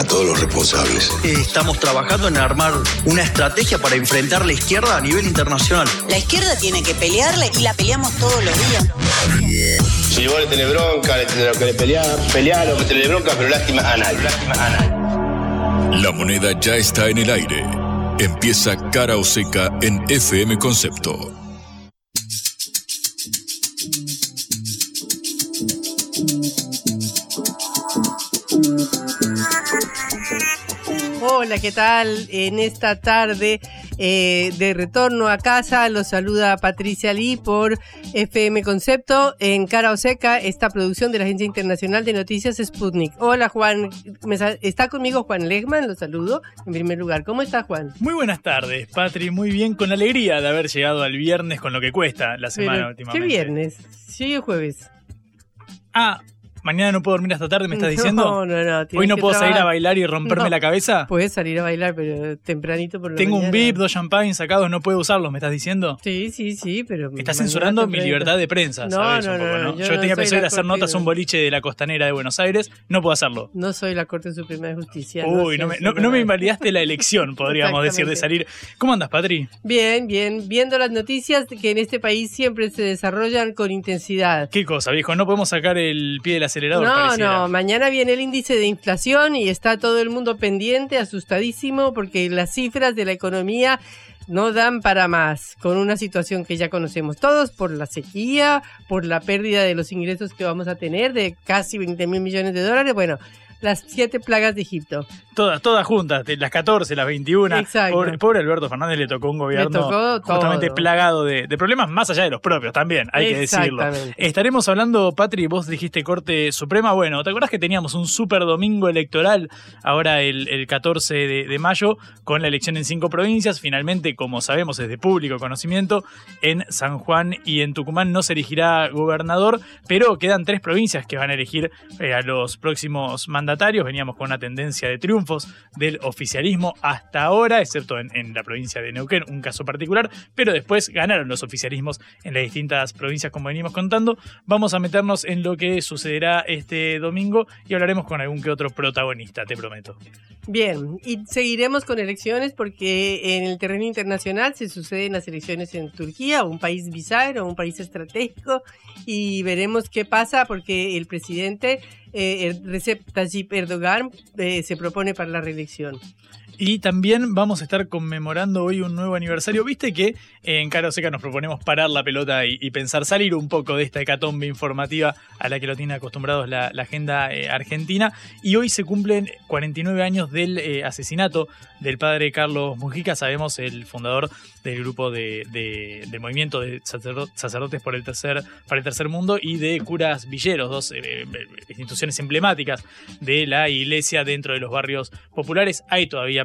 A todos los responsables. Estamos trabajando en armar una estrategia para enfrentar la izquierda a nivel internacional. La izquierda tiene que pelearle y la peleamos todos los días. Si vos le tenés bronca, le tenés que le pelear, pelear lo que tenés bronca, pero lástima a nadie. Lástima a nadie. La moneda ya está en el aire. Empieza cara o seca en FM Concepto. Hola, ¿qué tal? En esta tarde eh, de retorno a casa los saluda Patricia Lee por FM Concepto en Cara o Seca, esta producción de la Agencia Internacional de Noticias Sputnik. Hola Juan, está conmigo Juan Legman, lo saludo en primer lugar. ¿Cómo está Juan? Muy buenas tardes, Patri. Muy bien, con alegría de haber llegado al viernes con lo que cuesta la semana Pero, últimamente. ¿Qué viernes? Sí, jueves. Ah, mañana no puedo dormir hasta tarde, ¿me estás No, diciendo? no, no, tienes Hoy no puedo salir a bailar y romperme No. la cabeza. Puedes salir a bailar, pero tempranito por la Tengo un. VIP, dos champagne sacados, no puedo usarlos, ¿me estás diciendo? Sí, sí, sí, pero... Estás censurando mi libertad de prensa, No, ¿sabes? no, un poco, no, ¿no? yo Yo, no tenía pensado ir la a hacer notas a un de- boliche de la costanera de Buenos Aires, no puedo hacerlo. No soy la Corte Suprema de Justicia. Uy, no me, no- no me invalidaste la elección, podríamos decir, de salir. ¿Cómo andas, Patri? Bien, bien. Viendo las noticias que en este país siempre se desarrollan con intensidad. ¿Qué cosa, viejo? No podemos sacar el pie del acelerador, No, pareciera. no, mañana viene el índice de inflación y está todo el mundo pendiente, asustadísimo, porque las cifras de la economía no dan para más, con una situación que ya conocemos todos, por la sequía, por la pérdida de los ingresos que vamos a tener de casi 20 mil millones de dólares. Bueno, las siete plagas de Egipto. Todas, todas juntas, las 14, las 21. Exacto. Pobre, pobre Alberto Fernández le tocó un gobierno tocó justamente plagado de, de problemas más allá de los propios también, hay que decirlo. Estaremos hablando, Patri, vos dijiste Corte Suprema. Bueno, ¿te acordás que teníamos un super domingo electoral ahora el, el 14 de, de mayo con la elección en cinco provincias? Finalmente, como sabemos, es de público conocimiento, en San Juan y en Tucumán no se elegirá gobernador, pero quedan tres provincias que van a elegir eh, a los próximos mandatarios. Veníamos con una tendencia de triunfos del oficialismo hasta ahora, excepto en, en la provincia de Neuquén, un caso particular, pero después ganaron los oficialismos en las distintas provincias como venimos contando. Vamos a meternos en lo que sucederá este domingo y hablaremos con algún que otro protagonista, te prometo. Bien, y seguiremos con elecciones porque en el terreno internacional se suceden las elecciones en Turquía, un país bisagra, un país estratégico, y veremos qué pasa porque el presidente eh, Recep Tayyip Erdogan eh, se propone para la reelección. Y también vamos a estar conmemorando hoy un nuevo aniversario. Viste que en Caro Seca nos proponemos parar la pelota y, pensar, salir un poco de esta hecatombe informativa a la que lo tiene acostumbrados la, agenda eh, argentina. Y hoy se cumplen 49 años del eh, asesinato del padre Carlos Mujica, sabemos, el fundador del grupo de, de- movimiento de sacerdo- sacerdotes por el tercer, para el tercer mundo y de curas villeros, dos eh, eh, instituciones emblemáticas de la iglesia dentro de los barrios populares. Hay todavía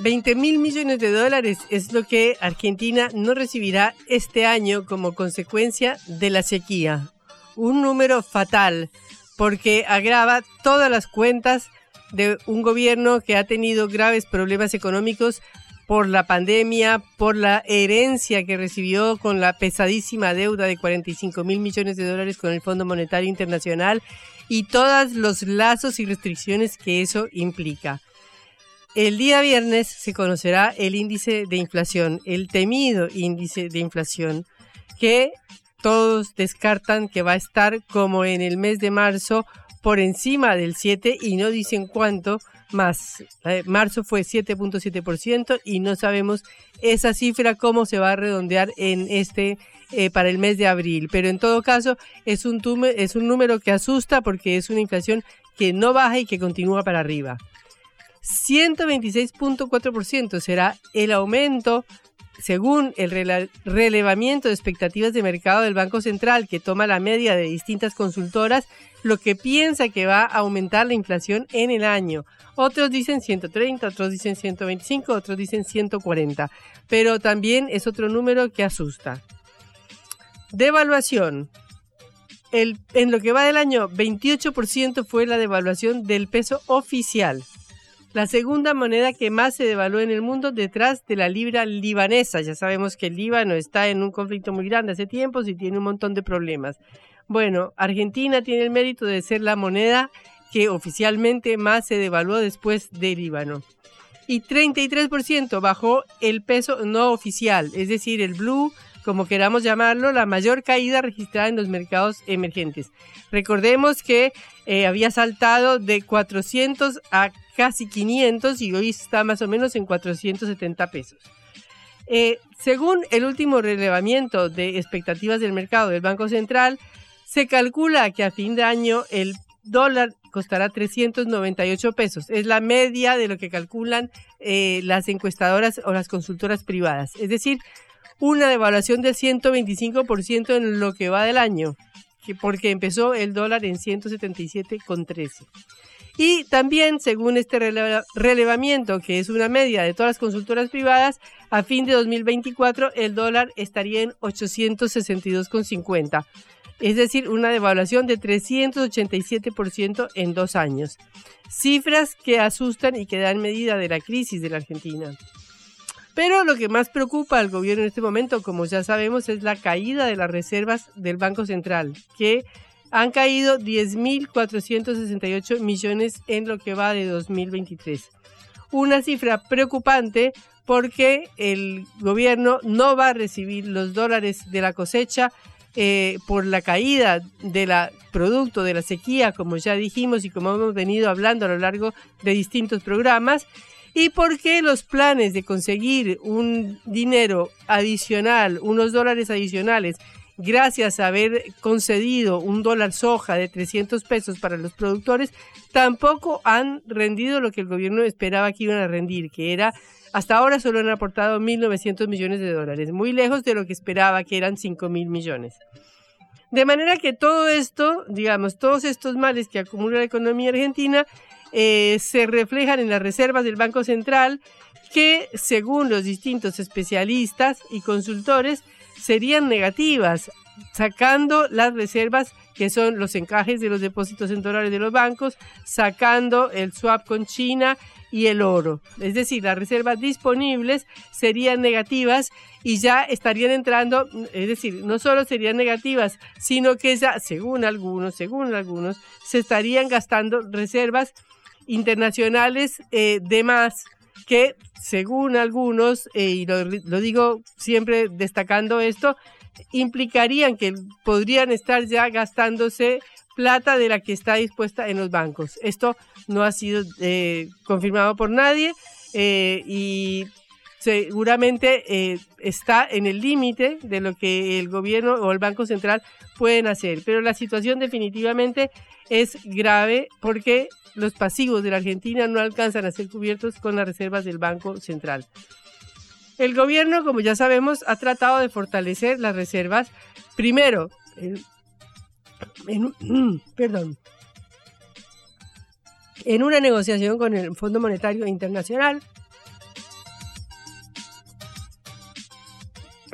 20 mil millones de dólares es lo que Argentina no recibirá este año como consecuencia de la sequía. Un número fatal porque agrava todas las cuentas de un gobierno que ha tenido graves problemas económicos por la pandemia, por la herencia que recibió con la pesadísima deuda de 45 mil millones de dólares con el Fondo Monetario Internacional y todos los lazos y restricciones que eso implica. El día viernes se conocerá el índice de inflación, el temido índice de inflación, que todos descartan que va a estar como en el mes de marzo por encima del 7 y no dicen cuánto más. Eh, marzo fue 7.7% y no sabemos esa cifra cómo se va a redondear en este eh, para el mes de abril. Pero en todo caso es un, es un número que asusta porque es una inflación que no baja y que continúa para arriba. 126.4% será el aumento según el relevamiento de expectativas de mercado del Banco Central, que toma la media de distintas consultoras, lo que piensa que va a aumentar la inflación en el año. Otros dicen 130, otros dicen 125, otros dicen 140, pero también es otro número que asusta. Devaluación. En lo que va del año, 28% fue la devaluación del peso oficial la segunda moneda que más se devaluó en el mundo detrás de la libra libanesa. Ya sabemos que el Líbano está en un conflicto muy grande hace tiempo y tiene un montón de problemas. Bueno, Argentina tiene el mérito de ser la moneda que oficialmente más se devaluó después del Líbano. Y 33% bajó el peso no oficial, es decir, el blue, como queramos llamarlo, la mayor caída registrada en los mercados emergentes. Recordemos que eh, había saltado de 400 a casi 500 y hoy está más o menos en 470 pesos. Eh, según el último relevamiento de expectativas del mercado del Banco Central, se calcula que a fin de año el dólar costará 398 pesos. Es la media de lo que calculan eh, las encuestadoras o las consultoras privadas. Es decir, una devaluación del 125% en lo que va del año, porque empezó el dólar en 177,13. Y también, según este relevamiento, que es una media de todas las consultoras privadas, a fin de 2024 el dólar estaría en 862,50. Es decir, una devaluación de 387% en dos años. Cifras que asustan y que dan medida de la crisis de la Argentina. Pero lo que más preocupa al gobierno en este momento, como ya sabemos, es la caída de las reservas del Banco Central, que han caído 10.468 millones en lo que va de 2023. Una cifra preocupante porque el gobierno no va a recibir los dólares de la cosecha eh, por la caída del producto de la sequía, como ya dijimos y como hemos venido hablando a lo largo de distintos programas, y porque los planes de conseguir un dinero adicional, unos dólares adicionales gracias a haber concedido un dólar soja de 300 pesos para los productores, tampoco han rendido lo que el gobierno esperaba que iban a rendir, que era, hasta ahora solo han aportado 1.900 millones de dólares, muy lejos de lo que esperaba, que eran 5.000 millones. De manera que todo esto, digamos, todos estos males que acumula la economía argentina, eh, se reflejan en las reservas del Banco Central, que según los distintos especialistas y consultores, serían negativas, sacando las reservas que son los encajes de los depósitos en dólares de los bancos, sacando el swap con China y el oro. Es decir, las reservas disponibles serían negativas y ya estarían entrando, es decir, no solo serían negativas, sino que ya, según algunos, según algunos, se estarían gastando reservas internacionales eh, de más que según algunos, eh, y lo, digo siempre destacando esto, implicarían que podrían estar ya gastándose plata de la que está dispuesta en los bancos. Esto no ha sido eh, confirmado por nadie eh, y seguramente está en el límite de lo que el gobierno o el Banco Central pueden hacer. Pero la situación definitivamente es grave porque los pasivos de la Argentina no alcanzan a ser cubiertos con las reservas del Banco Central. El gobierno, como ya sabemos, ha tratado de fortalecer las reservas, primero, en, una negociación con el Fondo Monetario Internacional.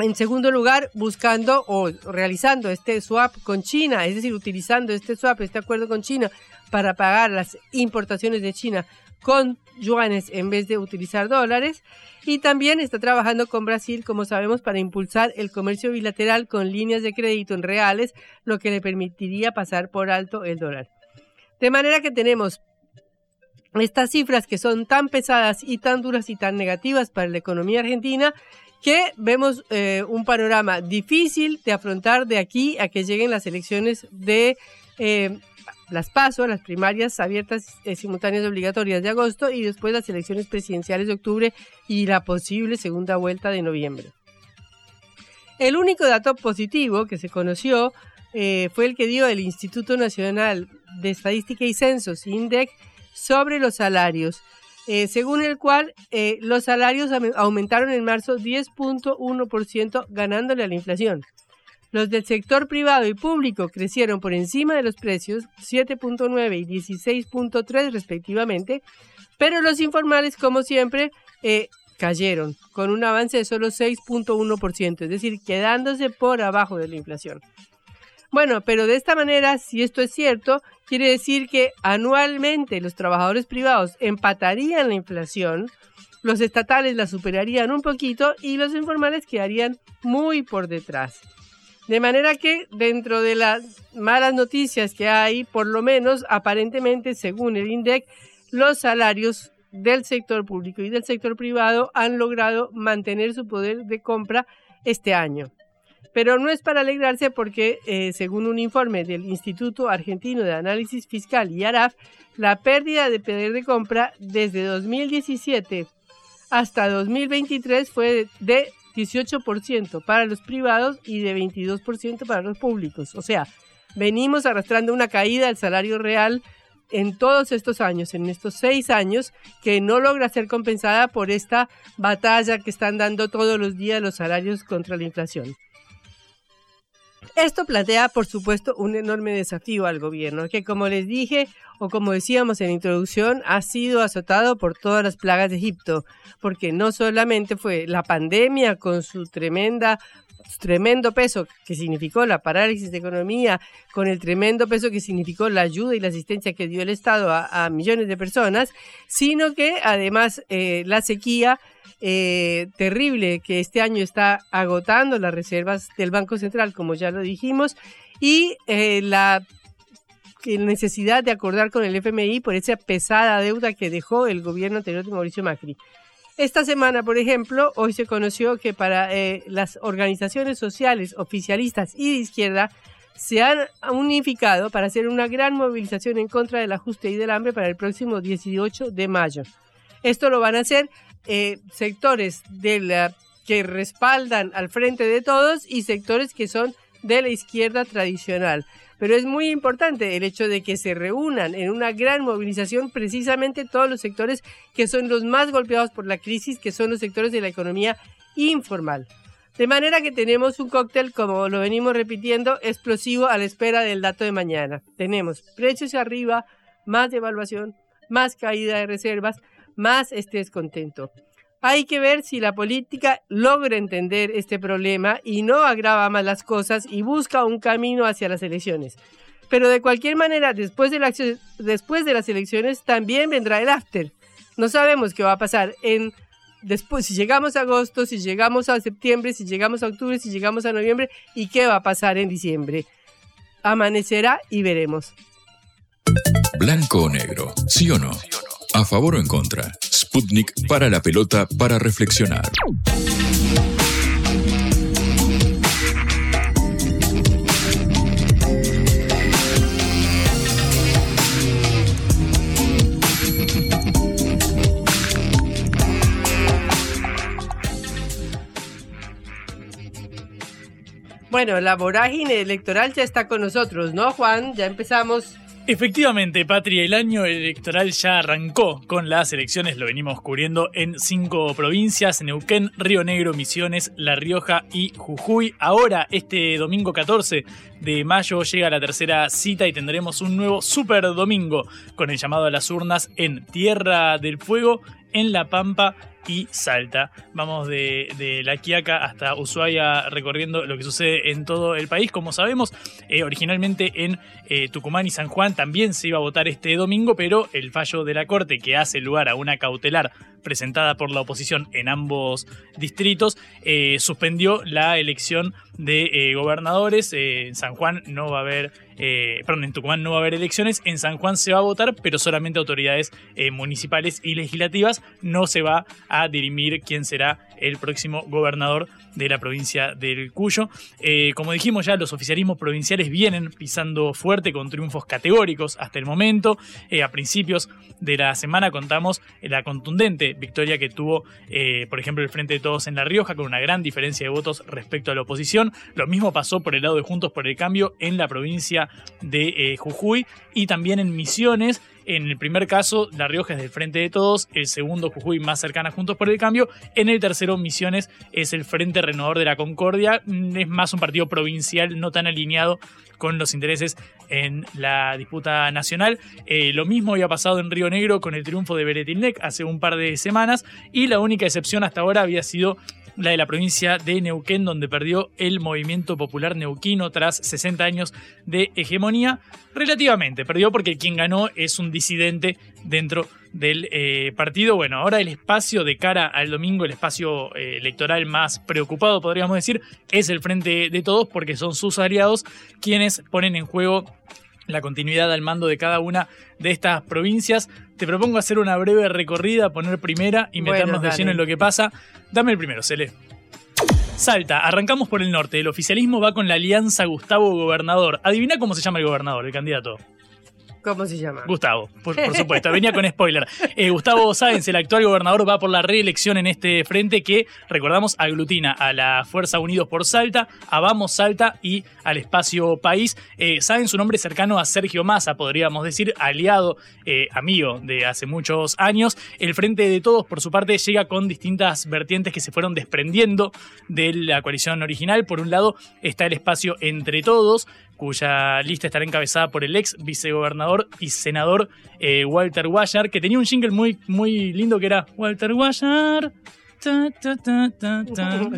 En segundo lugar, buscando o realizando este swap con China, es decir, utilizando este swap, este acuerdo con China para pagar las importaciones de China con yuanes en vez de utilizar dólares. Y también está trabajando con Brasil, como sabemos, para impulsar el comercio bilateral con líneas de crédito en reales, lo que le permitiría pasar por alto el dólar. De manera que tenemos estas cifras que son tan pesadas y tan duras y tan negativas para la economía argentina que vemos eh, un panorama difícil de afrontar de aquí a que lleguen las elecciones de eh, las PASO, las primarias abiertas eh, simultáneas obligatorias de agosto y después las elecciones presidenciales de octubre y la posible segunda vuelta de noviembre. El único dato positivo que se conoció eh, fue el que dio el Instituto Nacional de Estadística y Censos, INDEC, sobre los salarios, eh, según el cual eh, los salarios aumentaron en marzo 10.1% ganándole a la inflación. Los del sector privado y público crecieron por encima de los precios 7.9 y 16.3 respectivamente, pero los informales, como siempre, eh, cayeron con un avance de solo 6.1%, es decir, quedándose por abajo de la inflación. Bueno, pero de esta manera, si esto es cierto, quiere decir que anualmente los trabajadores privados empatarían la inflación, los estatales la superarían un poquito y los informales quedarían muy por detrás. De manera que dentro de las malas noticias que hay, por lo menos aparentemente, según el INDEC, los salarios del sector público y del sector privado han logrado mantener su poder de compra este año. Pero no es para alegrarse porque, eh, según un informe del Instituto Argentino de Análisis Fiscal y ARAF, la pérdida de poder de compra desde 2017 hasta 2023 fue de 18% para los privados y de 22% para los públicos. O sea, venimos arrastrando una caída del salario real en todos estos años, en estos seis años, que no logra ser compensada por esta batalla que están dando todos los días los salarios contra la inflación. Esto plantea, por supuesto, un enorme desafío al gobierno, que como les dije o como decíamos en la introducción, ha sido azotado por todas las plagas de Egipto, porque no solamente fue la pandemia con su tremenda tremendo peso que significó la parálisis de economía, con el tremendo peso que significó la ayuda y la asistencia que dio el Estado a, millones de personas, sino que además eh, la sequía eh, terrible que este año está agotando las reservas del Banco Central, como ya lo dijimos, y eh, la necesidad de acordar con el FMI por esa pesada deuda que dejó el gobierno anterior de Mauricio Macri. Esta semana, por ejemplo, hoy se conoció que para eh, las organizaciones sociales oficialistas y de izquierda se han unificado para hacer una gran movilización en contra del ajuste y del hambre para el próximo 18 de mayo. Esto lo van a hacer eh, sectores de la, que respaldan al frente de todos y sectores que son de la izquierda tradicional. Pero es muy importante el hecho de que se reúnan en una gran movilización precisamente todos los sectores que son los más golpeados por la crisis, que son los sectores de la economía informal. De manera que tenemos un cóctel, como lo venimos repitiendo, explosivo a la espera del dato de mañana. Tenemos precios arriba, más devaluación, más caída de reservas, más este descontento. Hay que ver si la política logra entender este problema y no agrava más las cosas y busca un camino hacia las elecciones. Pero de cualquier manera, después de, las elecciones también vendrá el after. No sabemos qué va a pasar en después, si llegamos a agosto, si llegamos a septiembre, si llegamos a octubre, si llegamos a noviembre y qué va a pasar en diciembre. Amanecerá y veremos. Blanco o negro, ¿sí o no? ¿A favor o en contra? Sputnik para la pelota para reflexionar. Bueno, la vorágine electoral ya está con nosotros, ¿no, Juan? Ya empezamos Efectivamente, Patria, el año electoral ya arrancó con las elecciones, lo venimos cubriendo en cinco provincias, Neuquén, Río Negro, Misiones, La Rioja y Jujuy. Ahora, este domingo 14 de mayo, llega la tercera cita y tendremos un nuevo super domingo con el llamado a las urnas en Tierra del Fuego, en La Pampa y Salta. Vamos de, La Quiaca hasta Ushuaia recorriendo lo que sucede en todo el país. Como sabemos, eh, originalmente en eh, Tucumán y San Juan también se iba a votar este domingo, pero el fallo de la Corte que hace lugar a una cautelar presentada por la oposición en ambos distritos eh, suspendió la elección de gobernadores. en San Juan no va a haber eh, perdón, en Tucumán no va a haber elecciones, en San Juan se va a votar, pero solamente autoridades eh, municipales y legislativas. No se va a dirimir quién será el próximo gobernador de la provincia del Cuyo. Eh, como dijimos ya, los oficialismos provinciales vienen pisando fuerte con triunfos categóricos hasta el momento. a principios de la semana contamos la contundente victoria que tuvo, por ejemplo, el Frente de Todos en La Rioja, con una gran diferencia de votos respecto a la oposición. Lo mismo pasó por el lado de Juntos por el Cambio en la provincia de eh, Jujuy y también en Misiones. En el primer caso, La Rioja es del Frente de Todos, el segundo Jujuy más cercana Juntos por el Cambio, en el tercero Misiones es el Frente Renovador de la Concordia, Mm, es más un partido provincial no tan alineado con los intereses en la disputa nacional. Eh, lo mismo había pasado en Río Negro con el triunfo de Beretilnec hace un par de semanas y la única excepción hasta ahora había sido la de la provincia de Neuquén, donde perdió el movimiento popular neuquino tras 60 años de hegemonía. Relativamente, perdió porque quien ganó es un disidente dentro del eh, partido. Bueno, ahora el espacio de cara al domingo, el espacio eh, electoral más preocupado, podríamos decir, es el Frente de Todos, porque son sus aliados quienes ponen en juego la continuidad al mando de cada una de estas provincias. Te propongo hacer una breve recorrida, poner primera y Bueno, meternos de lleno en lo que pasa. Dame el primero, Cele. Salta, arrancamos por el norte. El oficialismo va con la alianza Gustavo Gobernador. Adivina cómo se llama el gobernador, el candidato. ¿Cómo se llama? Gustavo, por, por supuesto, venía con spoiler. Eh, Gustavo Sáenz, el actual gobernador, va por la reelección en este frente que, recordamos, aglutina a la Fuerza Unidos por Salta, a Vamos Salta y al Espacio País. Eh, Sáenz, un hombre cercano a Sergio Massa, podríamos decir, aliado, eh, amigo de hace muchos años. El Frente de Todos, por su parte, llega con distintas vertientes que se fueron desprendiendo de la coalición original. Por un lado está el espacio Entre Todos, cuya lista estará encabezada por el ex vicegobernador y senador eh, Walter Guayar, que tenía un jingle muy, muy lindo que era Walter Guayar.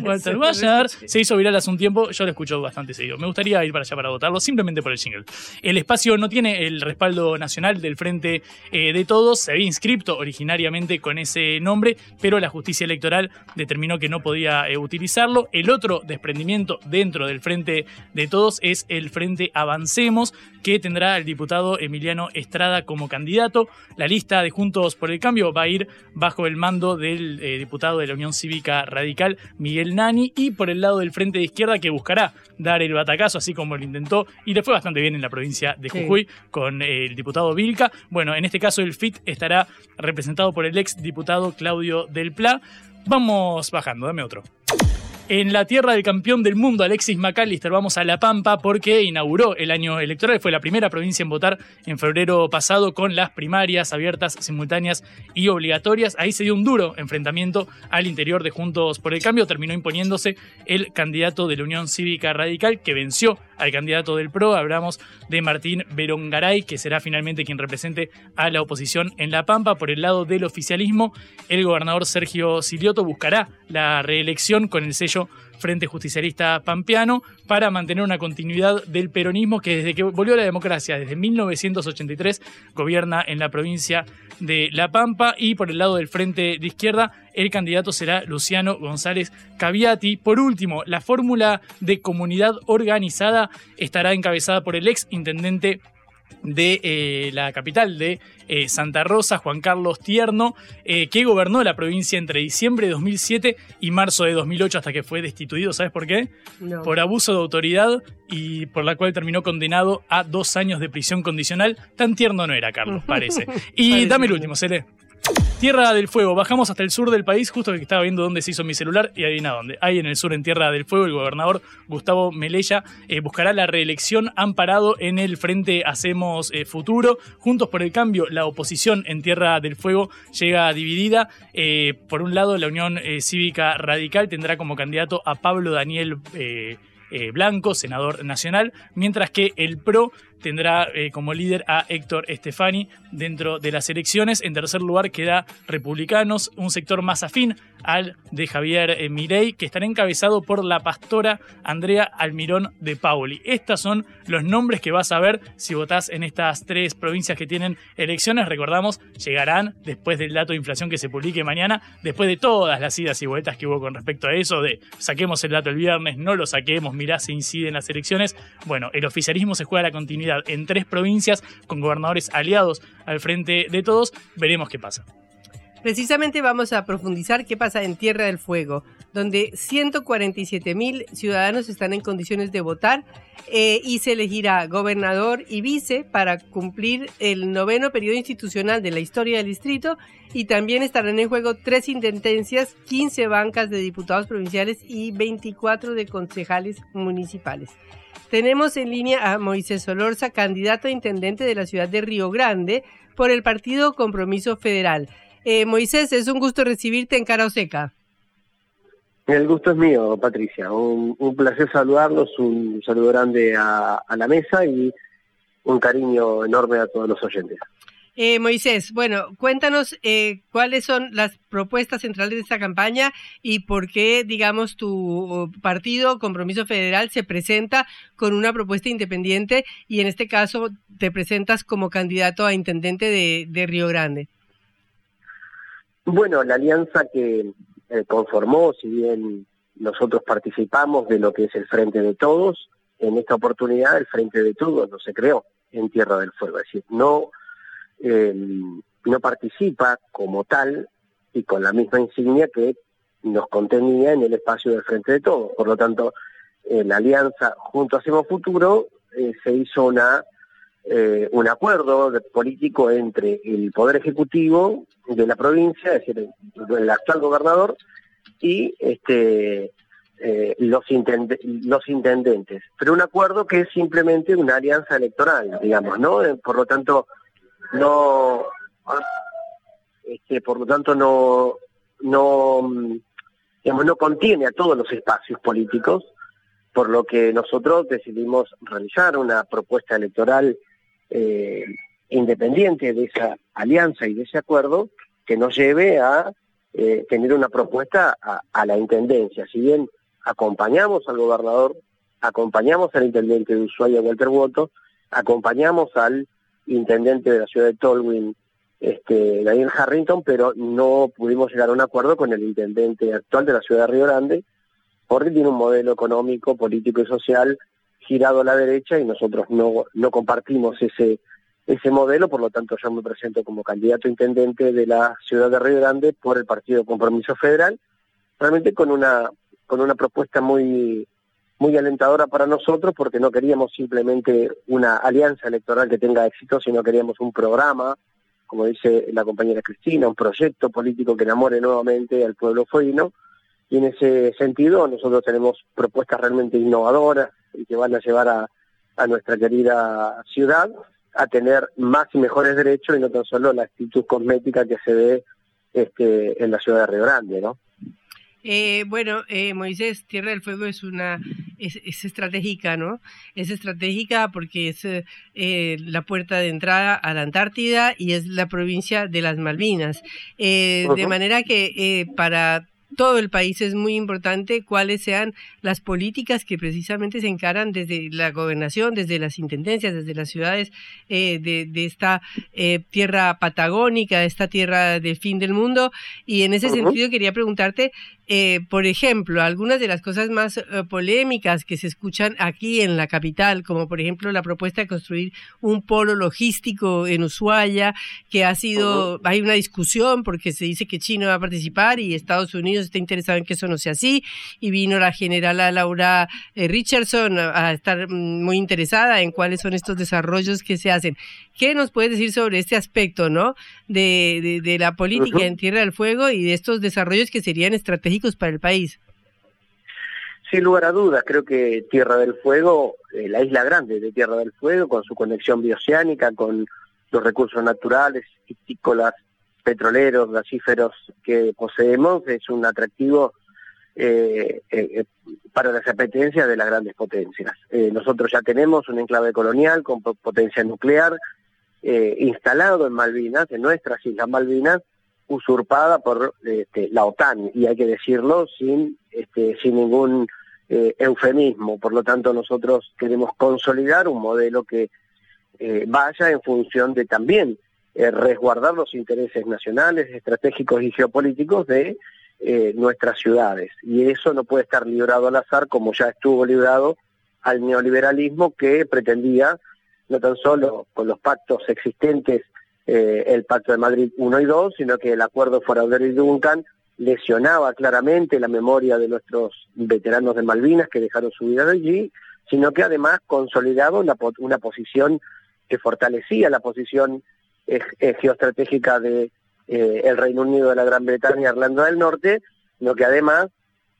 Walter Guayar se hizo viral hace un tiempo, yo lo escucho bastante seguido. Me gustaría ir para allá para votarlo, simplemente por el jingle. El espacio no tiene el respaldo nacional del Frente eh, de Todos, se había inscripto originariamente con ese nombre, pero la justicia electoral determinó que no podía eh, utilizarlo. El otro desprendimiento dentro del Frente de Todos es el Frente Avancemos, que tendrá al diputado Emiliano Estrada como candidato. La lista de Juntos por el Cambio va a ir bajo el mando del eh, diputado de la Unión Cívica Radical, Miguel Nani, y por el lado del Frente de Izquierda, que buscará dar el batacazo, así como lo intentó, y le fue bastante bien en la provincia de Sí. Jujuy con el diputado Vilca. Bueno, en este caso el FIT estará representado por el ex diputado Claudio Del Pla. Vamos bajando, dame otro. En la tierra del campeón del mundo, Alexis McAllister, vamos a La Pampa porque inauguró el año electoral. Fue la primera provincia en votar en febrero pasado con las primarias abiertas, simultáneas y obligatorias. Ahí se dio un duro enfrentamiento al interior de Juntos por el Cambio. Terminó imponiéndose el candidato de la Unión Cívica Radical que venció al candidato del PRO. Hablamos de Martín Berongaray, que será finalmente quien represente a la oposición en La Pampa. Por el lado del oficialismo, el gobernador Sergio Silioto buscará la reelección con el sello Frente Justicialista Pampeano para mantener una continuidad del peronismo que desde que volvió a la democracia, desde 1983, gobierna en la provincia de La Pampa y por el lado del Frente de Izquierda el candidato será Luciano González Caviati. Por último, la fórmula de comunidad organizada estará encabezada por el ex intendente de eh, la capital de eh, Santa Rosa, Juan Carlos Tierno, eh, que gobernó la provincia entre diciembre de 2007 y marzo de 2008 hasta que fue destituido. ¿Sabes por qué? No. Por abuso de autoridad y por la cual terminó condenado a dos años de prisión condicional. Tan tierno no era, Carlos, parece. Y Parece dame el último, Cele. Tierra del Fuego, bajamos hasta el sur del país, justo que estaba viendo dónde se hizo mi celular y adivina dónde. Ahí en el sur, en Tierra del Fuego, el gobernador Gustavo Melella eh, buscará la reelección amparado en el Frente Hacemos eh, Futuro. Juntos por el Cambio, la oposición en Tierra del Fuego llega dividida. Eh, por un lado, la Unión Cívica Radical tendrá como candidato a Pablo Daniel. Blanco, senador nacional, mientras que el PRO tendrá eh, como líder a Héctor Estefani dentro de las elecciones. En tercer lugar queda Republicanos, un sector más afín al de Javier eh, Milei, que estará encabezado por la pastora Andrea Almirón de Pauli. Estos son los nombres que vas a ver si votás en estas tres provincias que tienen elecciones. Recordamos, llegarán después del dato de inflación que se publique mañana, después de todas las idas y vueltas que hubo con respecto a eso, de saquemos el dato el viernes, no lo saquemos, mirá si incide en las elecciones. Bueno, el oficialismo se juega la continuidad en tres provincias con gobernadores aliados al frente de todos. Veremos qué pasa. Precisamente vamos a profundizar qué pasa en Tierra del Fuego, donde 147 mil ciudadanos están en condiciones de votar eh, y se elegirá gobernador y vice para cumplir el noveno periodo institucional de la historia del distrito y también estarán en juego tres intendencias, 15 bancas de diputados provinciales y 24 de concejales municipales. Tenemos en línea a Moisés Solorza, candidato a intendente de la ciudad de Río Grande por el partido Compromiso Federal. Eh, Moisés, es un gusto recibirte en Cara Seca. El gusto es mío, Patricia. Un, placer saludarlos, un saludo grande a, la mesa y un cariño enorme a todos los oyentes. Eh, Moisés, bueno, cuéntanos eh, cuáles son las propuestas centrales de esta campaña y por qué, digamos, tu partido Compromiso Federal se presenta con una propuesta independiente y en este caso te presentas como candidato a intendente de, Río Grande. Bueno, la alianza que eh, conformó, si bien nosotros participamos de lo que es el Frente de Todos, en esta oportunidad el Frente de Todos no se creó en Tierra del Fuego, es decir, no eh, no participa como tal y con la misma insignia que nos contenía en el espacio del Frente de Todos. Por lo tanto, en la alianza junto a Hacemos Futuro eh, se hizo una eh, un acuerdo político entre el Poder Ejecutivo de la provincia, es decir, el, actual gobernador, y este eh, los, los intendentes. Pero un acuerdo que es simplemente una alianza electoral, digamos, ¿no? Por lo tanto, no este, por lo tanto no no digamos, no contiene a todos los espacios políticos por lo que nosotros decidimos realizar una propuesta electoral eh, independiente de esa alianza y de ese acuerdo que nos lleve a eh, tener una propuesta a, a, la intendencia. Si bien acompañamos al gobernador, acompañamos al intendente de Ushuaia, Walter Woto, acompañamos al intendente de la ciudad de Tolwyn, este, Daniel Harrington, pero no pudimos llegar a un acuerdo con el intendente actual de la ciudad de Río Grande, porque tiene un modelo económico, político y social girado a la derecha y nosotros no, no compartimos ese, ese modelo, por lo tanto yo me presento como candidato a intendente de la ciudad de Río Grande por el Partido Compromiso Federal, realmente con una, con una propuesta muy muy alentadora para nosotros porque no queríamos simplemente una alianza electoral que tenga éxito, sino queríamos un programa, como dice la compañera Cristina, un proyecto político que enamore nuevamente al pueblo fueguino. Y en ese sentido nosotros tenemos propuestas realmente innovadoras y que van a llevar a, a nuestra querida ciudad a tener más y mejores derechos y no tan solo la actitud cosmética que se ve este, en la ciudad de Río Grande, ¿no? Eh, bueno, eh, Moisés, Tierra del Fuego es una es, estratégica, ¿no? Es estratégica porque es eh, la puerta de entrada a la Antártida y es la provincia de las Malvinas. De manera que para todo el país es muy importante cuáles sean las políticas que precisamente se encaran desde la gobernación, desde las intendencias, desde las ciudades eh, de, esta eh, tierra patagónica, de esta tierra del fin del mundo. Y en ese sentido quería preguntarte eh, por ejemplo, algunas de las cosas más eh, polémicas que se escuchan aquí en la capital, como por ejemplo la propuesta de construir un polo logístico en Ushuaia, que ha sido, hay una discusión porque se dice que China va a participar y Estados Unidos está interesado en que eso no sea así, y vino la general Laura eh, Richardson a, estar mm, muy interesada en cuáles son estos desarrollos que se hacen. ¿Qué nos puedes decir sobre este aspecto, no? De, de, la política en Tierra del Fuego y de estos desarrollos que serían estratégicos para el país. Sin lugar a dudas, creo que Tierra del Fuego, eh, la isla grande de Tierra del Fuego, con su conexión bioceánica, con los recursos naturales, petroleros, gasíferos que poseemos, es un atractivo eh, eh, para las apetencias de las grandes potencias. nosotros ya tenemos un enclave colonial con potencia nuclear, eh, instalado en Malvinas, en nuestras Islas Malvinas, usurpada por este, la OTAN, y hay que decirlo sin, este, sin ningún eh, eufemismo. Por lo tanto, nosotros queremos consolidar un modelo que eh, vaya en función de también resguardar los intereses nacionales, estratégicos y geopolíticos de nuestras ciudades. Y eso no puede estar librado al azar como ya estuvo librado al neoliberalismo que pretendía no tan solo con los pactos existentes eh, el Pacto de Madrid 1 y 2, sino que el acuerdo Faraudero y Duncan lesionaba claramente la memoria de nuestros veteranos de Malvinas que dejaron su vida allí, sino que además consolidaba una, posición que fortalecía la posición eh, eh, geoestratégica de el Reino Unido de la Gran Bretaña y Irlanda del Norte, sino que además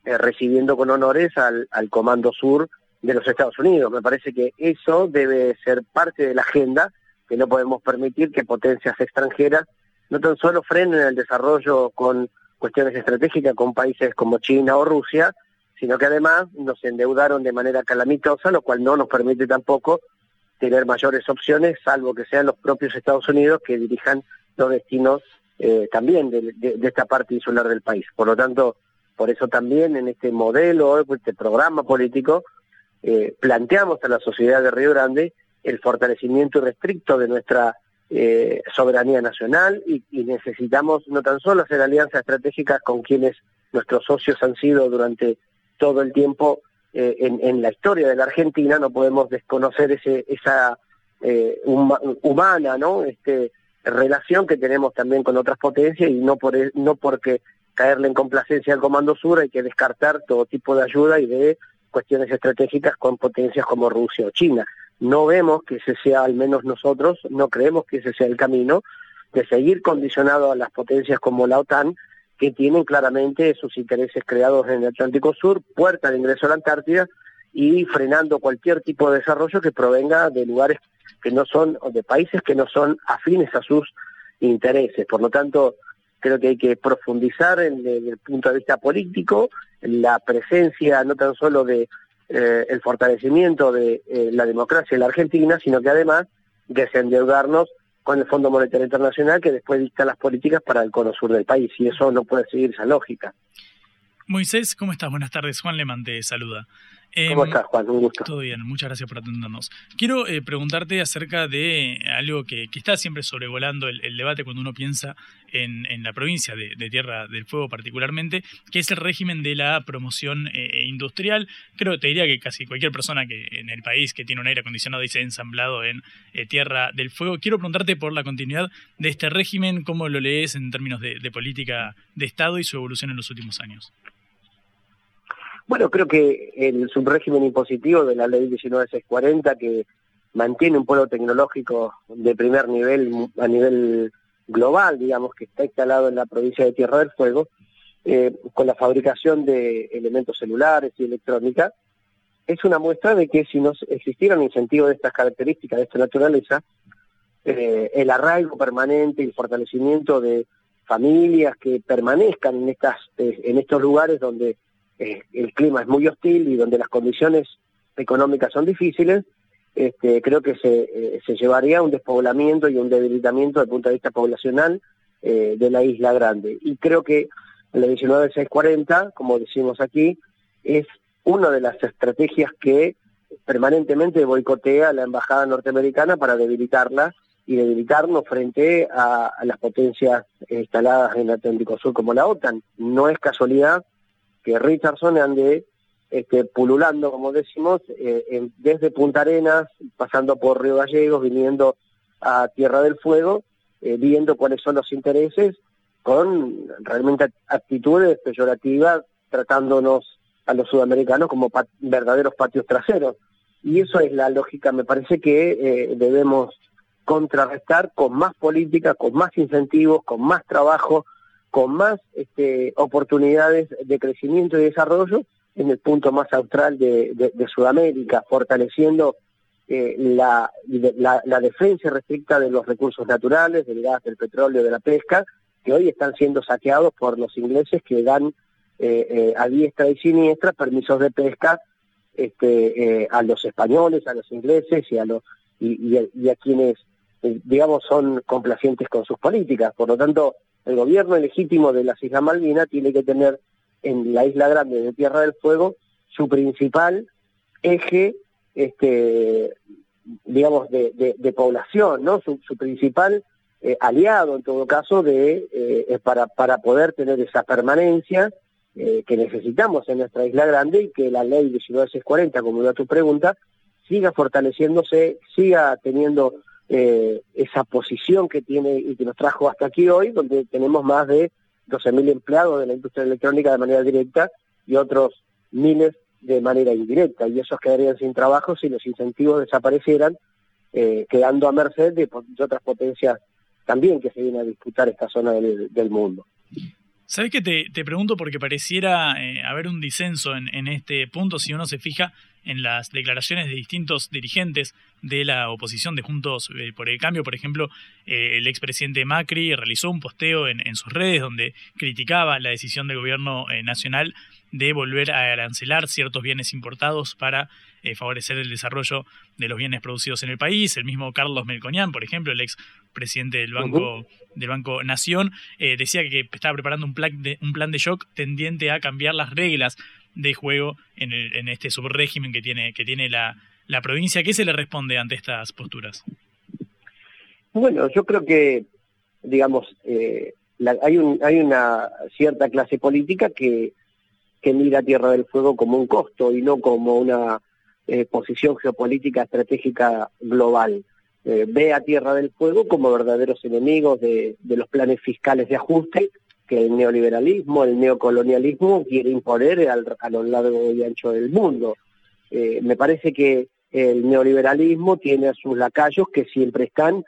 recibiendo con honores al, al Comando Sur de los Estados Unidos. Me parece que eso debe ser parte de la agenda, que no podemos permitir que potencias extranjeras no tan solo frenen el desarrollo con cuestiones estratégicas con países como China o Rusia, sino que además nos endeudaron de manera calamitosa, lo cual no nos permite tampoco tener mayores opciones, salvo que sean los propios Estados Unidos que dirijan los destinos eh, también de, esta parte insular del país. Por lo tanto, por eso también en este modelo, este programa político, eh, planteamos a la sociedad de Río Grande el fortalecimiento irrestricto de nuestra eh, soberanía nacional y, necesitamos no tan solo hacer alianzas estratégicas con quienes nuestros socios han sido durante todo el tiempo eh, en, la historia de la Argentina, no podemos desconocer ese, esa humana ¿no? este, relación que tenemos también con otras potencias y no, por, no porque caerle en complacencia al Comando Sur hay que descartar todo tipo de ayuda y de cuestiones estratégicas con potencias como Rusia o China. No vemos que ese sea, al menos nosotros, no creemos que ese sea el camino de seguir condicionado a las potencias como la OTAN, que tienen claramente sus intereses creados en el Atlántico Sur, puerta de ingreso a la Antártida y frenando cualquier tipo de desarrollo que provenga de lugares que no son, o de países que no son afines a sus intereses. Por lo tanto, creo que hay que profundizar en, el punto de vista político, la presencia no tan solo de eh, el fortalecimiento de eh, la democracia en la Argentina, sino que además desendeudarnos con el Fondo Monetario Internacional que después dicta las políticas para el cono sur del país y eso no puede seguir esa lógica. Moisés, ¿cómo estás? Buenas tardes. Juan Lemán te saluda. ¿Cómo em, estás, Juan? Un gusto. Todo bien, muchas gracias por atendernos. Quiero eh, preguntarte acerca de algo que, está siempre sobrevolando el, debate cuando uno piensa en, la provincia de, Tierra del Fuego particularmente, que es el régimen de la promoción eh, industrial. Creo, te diría que casi cualquier persona que en el país que tiene un aire acondicionado dice ensamblado en eh, Tierra del Fuego. Quiero preguntarte por la continuidad de este régimen, cómo lo lees en términos de política de Estado y su evolución en los últimos años. Bueno, creo que el subrégimen impositivo de la ley 19640 que mantiene un pueblo tecnológico de primer nivel a nivel global, digamos, que está instalado en la provincia de Tierra del Fuego, eh, con la fabricación de elementos celulares y electrónica, es una muestra de que si no existiera un incentivo de estas características, de esta naturaleza, eh, el arraigo permanente y el fortalecimiento de familias que permanezcan en, estas, eh, en estos lugares donde eh, el clima es muy hostil y donde las condiciones económicas son difíciles, este, creo que se, eh, llevaría a un despoblamiento y un debilitamiento desde el punto de vista poblacional eh, de la isla grande. Y creo que la 19640, como decimos aquí, es una de las estrategias que permanentemente boicotea la embajada norteamericana para debilitarla y debilitarnos frente a, a las potencias instaladas en el Atlántico Sur como la OTAN. No es casualidad que Richardson ande este, pululando, como decimos, eh, desde Punta Arenas, pasando por Río Gallegos, viniendo a Tierra del Fuego, eh, viendo cuáles son los intereses, con realmente actitudes peyorativas, tratándonos a los sudamericanos como verdaderos patios traseros. Y eso es la lógica, me parece que eh, debemos contrarrestar con más política, con más incentivos, con más trabajo, con más este, oportunidades de crecimiento y desarrollo en el punto más austral de, Sudamérica, fortaleciendo eh, la, defensa restricta de los recursos naturales, del gas, del petróleo, de la pesca, que hoy están siendo saqueados por los ingleses que dan eh, eh, a diestra y siniestra permisos de pesca este, a los españoles, a los ingleses y a, los, y, y a quienes, digamos, son complacientes con sus políticas. Por lo tanto, el gobierno legítimo de las Islas Malvinas tiene que tener en la isla grande de Tierra del Fuego su principal eje, este, digamos, de, población, ¿no? Su, principal eh, aliado, en todo caso, de eh, para, para poder tener esa permanencia eh, que necesitamos en nuestra isla grande y que la ley 19640, como era tu pregunta, siga fortaleciéndose, siga teniendo eh, esa posición que tiene y que nos trajo hasta aquí hoy, donde tenemos más de 12.000 empleados de la industria electrónica de manera directa y otros miles de manera indirecta, y esos quedarían sin trabajo si los incentivos desaparecieran, eh, quedando a merced de, otras potencias también que se vienen a disputar esta zona del, mundo. ¿Sabes que te, pregunto porque pareciera eh, haber un disenso en, en, este punto si uno se fija en las declaraciones de distintos dirigentes de la oposición de Juntos eh, por el Cambio. Por ejemplo, eh, el expresidente Macri realizó un posteo en, sus redes donde criticaba la decisión del gobierno eh, nacional de volver a arancelar ciertos bienes importados para favorecer el desarrollo de los bienes producidos en el país. El mismo Carlos Melconian, por ejemplo, el ex presidente del Banco, del banco Nación, decía que estaba preparando un plan, de, un plan de shock tendiente a cambiar las reglas de juego en, el, en este subrégimen que tiene, que tiene la, la provincia. ¿Qué se le responde ante estas posturas? Bueno, yo creo que, digamos, eh, hay, un, hay una cierta clase política que, que mira Tierra del Fuego como un costo y no como una eh, posición geopolítica estratégica global. Eh, ve a Tierra del Fuego como verdaderos enemigos de, de los planes fiscales de ajuste que el neoliberalismo, el neocolonialismo quiere imponer a lo largo y ancho del mundo. Eh, me parece que el neoliberalismo tiene a sus lacayos que siempre están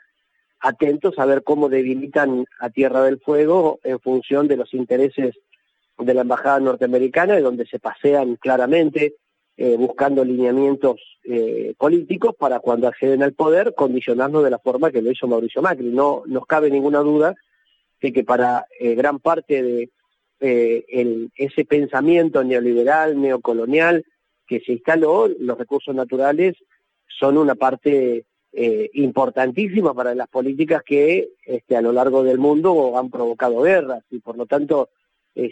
atentos a ver cómo debilitan a Tierra del Fuego en función de los intereses de la embajada norteamericana, de donde se pasean claramente eh, buscando lineamientos eh, políticos para cuando acceden al poder condicionarnos de la forma que lo hizo Mauricio Macri. No nos cabe ninguna duda de que para eh, gran parte de eh, ese pensamiento neoliberal, neocolonial que se instaló, los recursos naturales son una parte eh, importantísima para las políticas que este, a lo largo del mundo han provocado guerras. Y por lo tanto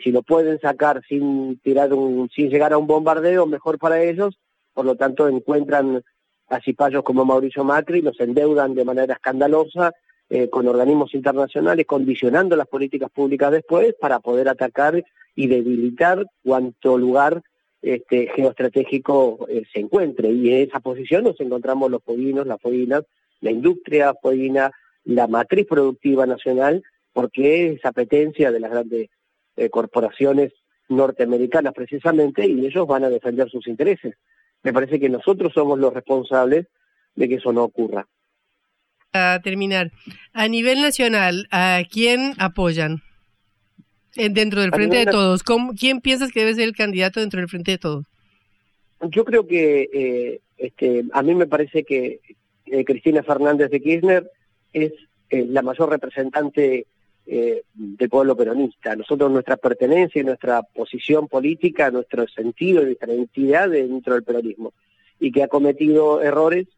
si lo pueden sacar sin tirar un, sin llegar a un bombardeo mejor para ellos. Por lo tanto encuentran a cipayos como Mauricio Macri los endeudan de manera escandalosa eh, con organismos internacionales, condicionando las políticas públicas después para poder atacar y debilitar cuanto lugar este, geoestratégico eh, se encuentre. Y en esa posición nos encontramos los fueguinos, las la industria fueguina, la matriz productiva nacional, porque es apetencia de las grandes eh, corporaciones norteamericanas precisamente, y ellos van a defender sus intereses. Me parece que nosotros somos los responsables de que eso no ocurra terminar, a nivel nacional, ¿a quién apoyan dentro del Frente de Todos? ¿Quién piensas que debe ser el candidato dentro del Frente de Todos? Yo creo que eh, este, a mí me parece que eh, Cristina Fernández de Kirchner es eh, la mayor representante del pueblo peronista. Nosotros nuestra pertenencia y nuestra posición política, nuestro sentido y nuestra identidad dentro del peronismo y que ha cometido errores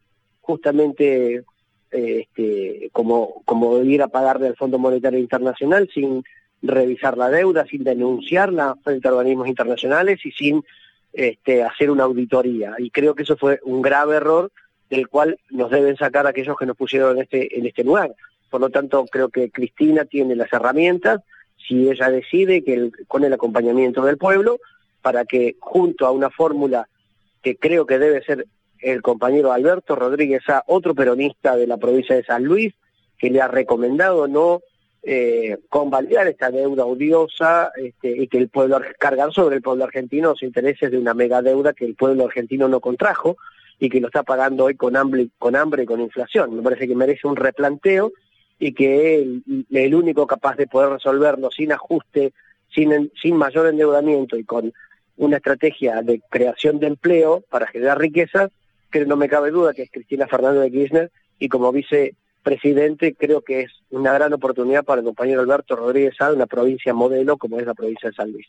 justamente este, como, como ir a pagarle al Fondo Monetario Internacional sin revisar la deuda, sin denunciarla frente a organismos internacionales y sin este, hacer una auditoría. Y creo que eso fue un grave error del cual nos deben sacar aquellos que nos pusieron en este, en este lugar. Por lo tanto, creo que Cristina tiene las herramientas, si ella decide, que con el acompañamiento del pueblo, para que junto a una fórmula que creo que debe ser el compañero Alberto Rodríguez A, otro peronista de la provincia de San Luis, que le ha recomendado no eh, convalidar esta deuda odiosa este, y que el pueblo cargar sobre el pueblo argentino los intereses de una mega deuda que el pueblo argentino no contrajo y que lo está pagando hoy con hambre, con hambre y con inflación. Me parece que merece un replanteo y que el, el único capaz de poder resolverlo sin ajuste, sin, sin mayor endeudamiento y con una estrategia de creación de empleo para generar riqueza que no me cabe duda que es Cristina Fernández de Kirchner y como vicepresidente creo que es una gran oportunidad para el compañero Alberto Rodríguez Sá, una provincia modelo como es la provincia de San Luis.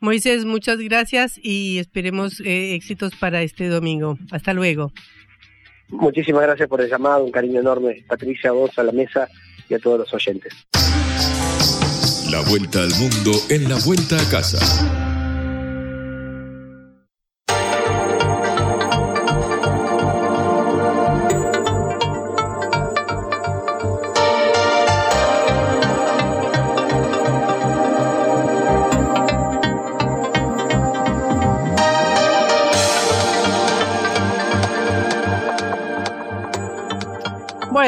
Moisés, muchas gracias y esperemos eh, éxitos para este domingo. Hasta luego. Muchísimas gracias por el llamado, un cariño enorme. Patricia, a vos, a la mesa y a todos los oyentes. La vuelta al mundo en la vuelta a casa.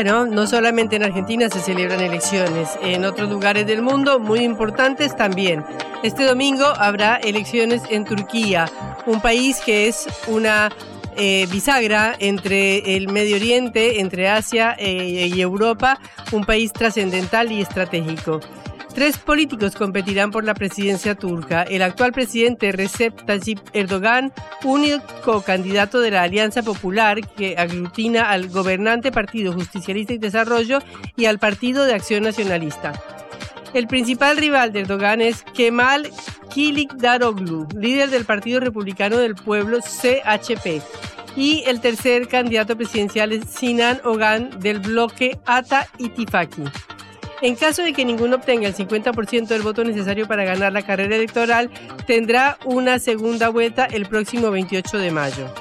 Bueno, no solamente en Argentina se celebran elecciones, en otros lugares del mundo muy importantes también. Este domingo habrá elecciones en Turquía, un país que es una eh, bisagra entre el Medio Oriente, entre Asia eh, y Europa, un país trascendental y estratégico. Tres políticos competirán por la presidencia turca. El actual presidente Recep Tayyip Erdogan, único candidato de la Alianza Popular que aglutina al gobernante Partido Justicialista y Desarrollo y al Partido de Acción Nacionalista. El principal rival de Erdogan es Kemal Kilicdaroglu, líder del Partido Republicano del Pueblo CHP. Y el tercer candidato presidencial es Sinan Ogan del bloque Ata Itifaki. En caso de que ninguno obtenga el 50% del voto necesario para ganar la carrera electoral, tendrá una segunda vuelta el próximo 28 de mayo.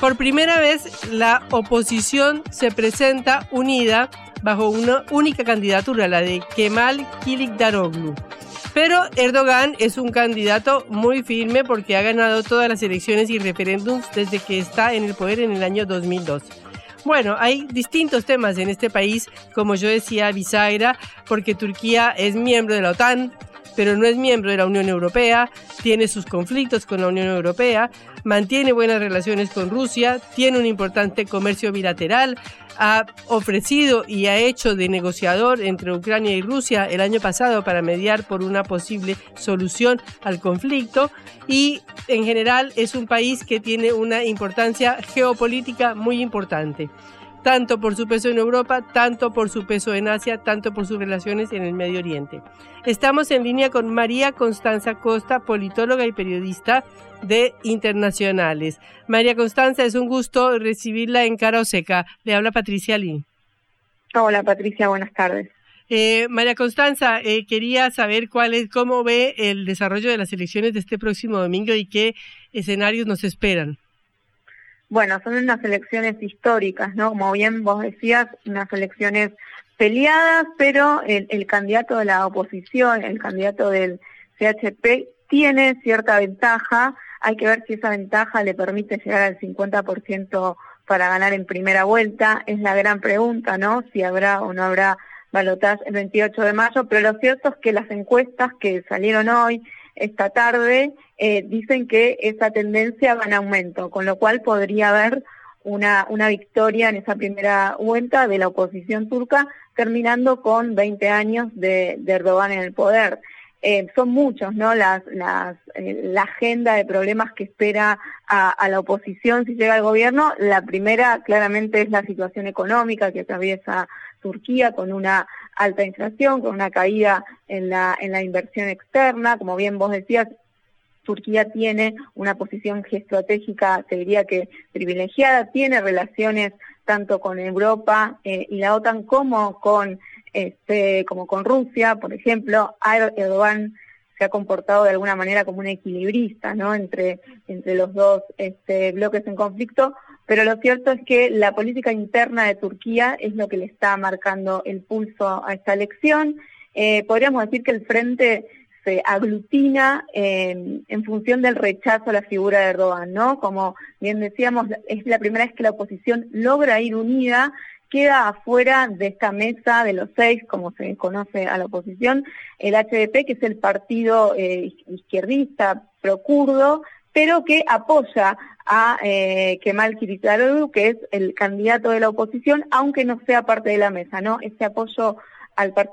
Por primera vez, la oposición se presenta unida bajo una única candidatura, la de Kemal Kilicdaroglu. Pero Erdogan es un candidato muy firme porque ha ganado todas las elecciones y referéndums desde que está en el poder en el año 2002. Bueno, hay distintos temas en este país, como yo decía, bisagra, porque Turquía es miembro de la OTAN, pero no es miembro de la Unión Europea, tiene sus conflictos con la Unión Europea, mantiene buenas relaciones con Rusia, tiene un importante comercio bilateral, ha ofrecido y ha hecho de negociador entre Ucrania y Rusia el año pasado para mediar por una posible solución al conflicto y en general es un país que tiene una importancia geopolítica muy importante tanto por su peso en Europa, tanto por su peso en Asia, tanto por sus relaciones en el Medio Oriente. Estamos en línea con María Constanza Costa, politóloga y periodista de Internacionales. María Constanza, es un gusto recibirla en Cara Seca. Le habla Patricia Lee. Hola Patricia, buenas tardes. Eh, María Constanza, eh, quería saber cuál es, cómo ve el desarrollo de las elecciones de este próximo domingo y qué escenarios nos esperan. Bueno, son unas elecciones históricas, ¿no? Como bien vos decías, unas elecciones peleadas, pero el, candidato de la oposición, el candidato del CHP, tiene cierta ventaja. Hay que ver si esa ventaja le permite llegar al 50% para ganar en primera vuelta. Es la gran pregunta, ¿no? Si habrá o no habrá balotaje el 28 de mayo, pero lo cierto es que las encuestas que salieron hoy esta tarde eh, dicen que esa tendencia va en aumento, con lo cual podría haber una, una victoria en esa primera vuelta de la oposición turca, terminando con 20 años de, Erdogan en el poder. Eh, son muchos, ¿no? Las, las, eh, la agenda de problemas que espera a, a, la oposición si llega al gobierno. La primera, claramente, es la situación económica que atraviesa Turquía con una alta inflación, con una caída en la, en la inversión externa. Como bien vos decías, Turquía tiene una posición geoestratégica, te diría que privilegiada, tiene relaciones tanto con Europa eh, y la OTAN como con, este, como con Rusia, por ejemplo. Erdogan se ha comportado de alguna manera como un equilibrista ¿no? entre, entre los dos este, bloques en conflicto, pero lo cierto es que la política interna de Turquía es lo que le está marcando el pulso a esta elección. Eh, podríamos decir que el frente se aglutina en función del rechazo a la figura de Erdogan, ¿no? Como bien decíamos, es la primera vez que la oposición logra ir unida, queda afuera de esta mesa de los seis, como se conoce a la oposición, el HDP, que es el partido eh, izquierdista procurdo, pero que apoya a eh, Kemal Kılıçdaroğlu, que es el candidato de la oposición, aunque no sea parte de la mesa, ¿no? Ese apoyo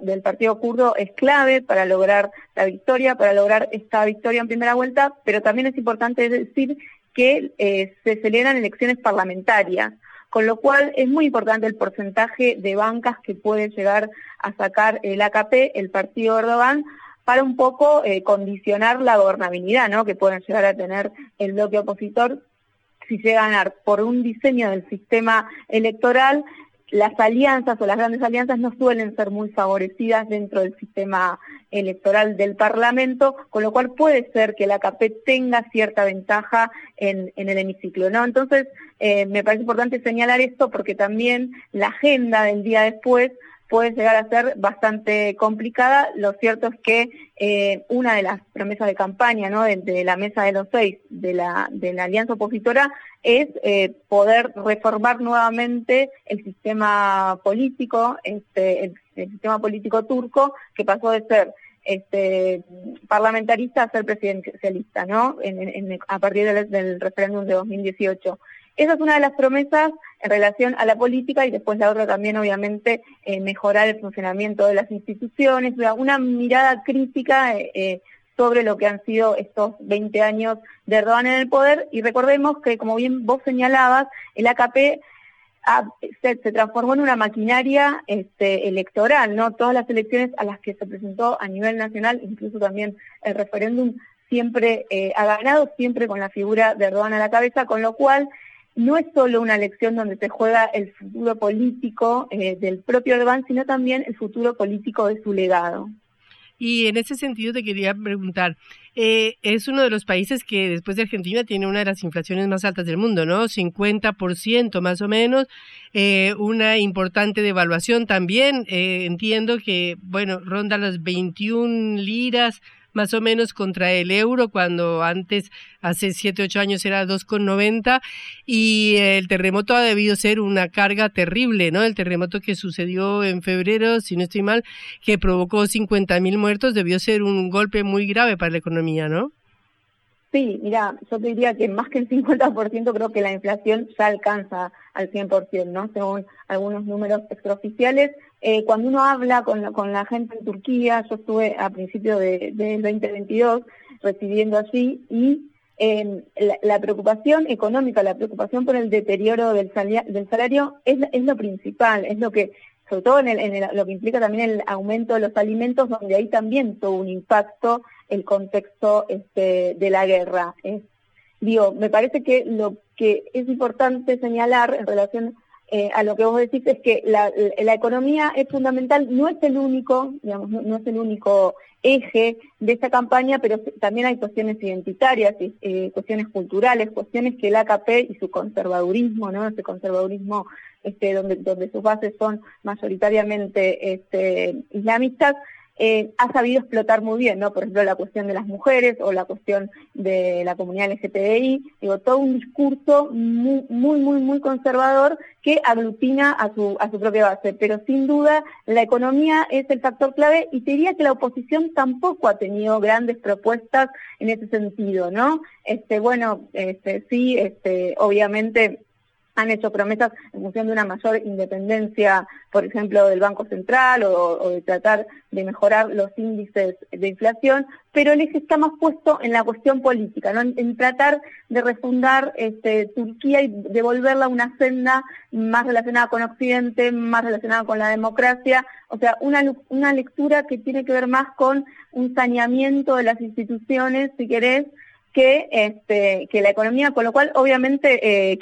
del partido kurdo es clave para lograr la victoria, para lograr esta victoria en primera vuelta, pero también es importante decir que eh, se celebran elecciones parlamentarias, con lo cual es muy importante el porcentaje de bancas que puede llegar a sacar el AKP, el partido Erdogan, para un poco eh, condicionar la gobernabilidad ¿no? que pueden llegar a tener el bloque opositor si llega a ganar por un diseño del sistema electoral las alianzas o las grandes alianzas no suelen ser muy favorecidas dentro del sistema electoral del Parlamento, con lo cual puede ser que la AKP tenga cierta ventaja en, el hemiciclo. ¿no? Entonces, eh, me parece importante señalar esto porque también la agenda del día después puede llegar a ser bastante complicada. Lo cierto es que eh, una de las promesas de campaña ¿no? de, la mesa de los seis de la, de la alianza opositora es eh, poder reformar nuevamente el sistema político, este, el, sistema político turco, que pasó de ser este, parlamentarista a ser presidencialista, ¿no? a partir del referéndum de 2018. Esa es una de las promesas en relación a la política y después la otra también, obviamente, eh, mejorar el funcionamiento de las instituciones, una mirada crítica eh, eh, sobre lo que han sido estos 20 años de Erdogan en el poder. Y recordemos que, como bien vos señalabas, el AKP se, transformó en una maquinaria este, electoral, ¿no? Todas las elecciones a las que se presentó a nivel nacional, incluso también el referéndum, siempre ha ganado, siempre con la figura de Erdogan a la cabeza, con lo cual no es solo una elección donde se juega el futuro político eh, del propio Erdogan, sino también el futuro político de su legado. Y en ese sentido te quería preguntar, eh, es uno de los países que después de Argentina tiene una de las inflaciones más altas del mundo, ¿no? 50% más o menos, eh, una importante devaluación también, entiendo que, bueno, ronda las 21 liras más o menos contra el euro cuando antes, hace 7, 8 años era 2,90 y el terremoto ha debido ser una carga terrible, ¿no? El terremoto que sucedió en febrero, si no estoy mal, que provocó 50 mil muertos, debió ser un golpe muy grave para la economía, ¿no? Sí, mira, yo te diría que más que el 50% creo que la inflación ya alcanza al 100%, ¿no? Según algunos números extraoficiales. Eh, cuando uno habla con la, con la gente en Turquía, yo estuve a principios del de 2022 recibiendo allí y eh, la, preocupación económica, la preocupación por el deterioro del, del salario es, es lo principal, es lo que sobre todo en, lo que implica también el aumento de los alimentos, donde ahí también tuvo un impacto el contexto este, de la guerra. digo, me parece que lo que es importante señalar en relación eh, a lo que vos decís es que la, economía es fundamental, no es el único, digamos, no, es el único eje de esta campaña, pero también hay cuestiones identitarias, eh, cuestiones culturales, cuestiones que el AKP y su conservadurismo, ¿no? Ese conservadurismo este, donde, donde sus bases son mayoritariamente este, islamistas, eh, ha sabido explotar muy bien, ¿no? Por ejemplo, la cuestión de las mujeres o la cuestión de la comunidad LGTBI, digo, todo un discurso muy, muy, muy, muy conservador que aglutina a su, a su propia base. Pero sin duda, la economía es el factor clave y te diría que la oposición tampoco ha tenido grandes propuestas en ese sentido, ¿no? Este, bueno, este, sí, este, obviamente han hecho promesas en función de una mayor independencia, por ejemplo, del Banco Central o, de tratar de mejorar los índices de inflación, pero el eje está más puesto en la cuestión política, ¿no? en, tratar de refundar este, Turquía y devolverla a una senda más relacionada con Occidente, más relacionada con la democracia, o sea, una, una lectura que tiene que ver más con un saneamiento de las instituciones, si querés, que, este, que la economía, con lo cual obviamente eh,